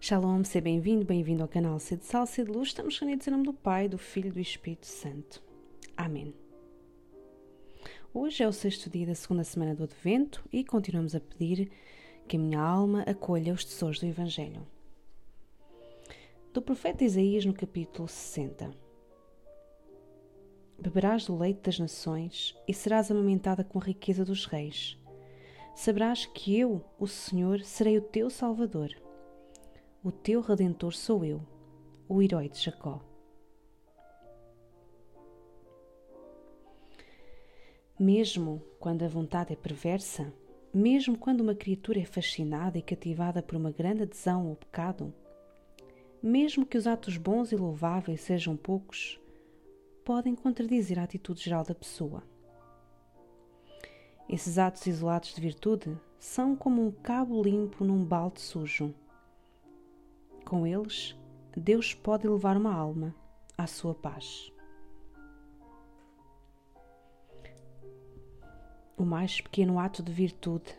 Shalom, seja bem-vindo, bem-vindo ao canal C de Sal, C de Luz. Estamos reunidos em nome do Pai, do Filho e do Espírito Santo. Amém. Hoje é o sexto dia da segunda semana do Advento e continuamos a pedir que a minha alma acolha os tesouros do Evangelho. Do profeta Isaías no capítulo 60. Beberás do leite das nações e serás amamentada com a riqueza dos reis. Saberás que eu, o Senhor, serei o teu Salvador o teu redentor sou eu, o herói de Jacó. Mesmo quando a vontade é perversa, mesmo quando uma criatura é fascinada e cativada por uma grande adesão ao pecado, mesmo que os atos bons e louváveis sejam poucos, podem contradizer a atitude geral da pessoa. Esses atos isolados de virtude são como um cabo limpo num balde sujo com eles, Deus pode levar uma alma à sua paz. O mais pequeno ato de virtude,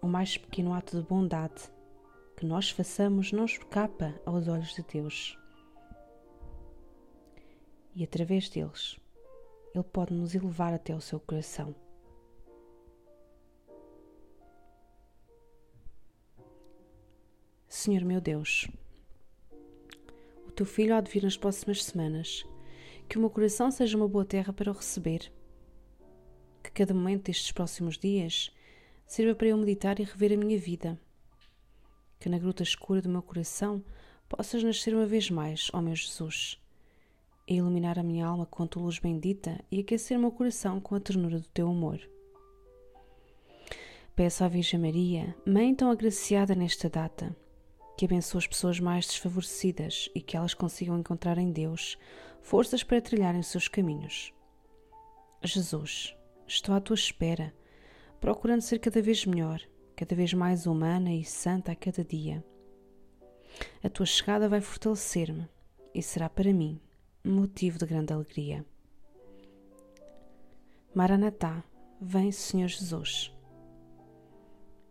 o mais pequeno ato de bondade que nós façamos não escapa aos olhos de Deus. E através deles, Ele pode nos elevar até o seu coração. Senhor meu Deus, o teu filho há de vir nas próximas semanas. Que o meu coração seja uma boa terra para o receber. Que cada momento destes próximos dias sirva para eu meditar e rever a minha vida. Que na gruta escura do meu coração possas nascer uma vez mais, ó meu Jesus, e iluminar a minha alma com a tua luz bendita e aquecer o meu coração com a ternura do teu amor. Peço à Virgem Maria, Mãe tão agraciada nesta data, que abençoe as pessoas mais desfavorecidas e que elas consigam encontrar em Deus forças para trilharem os seus caminhos. Jesus, estou à tua espera, procurando ser cada vez melhor, cada vez mais humana e santa a cada dia. A tua chegada vai fortalecer-me e será para mim motivo de grande alegria. Maranatá, vem Senhor Jesus.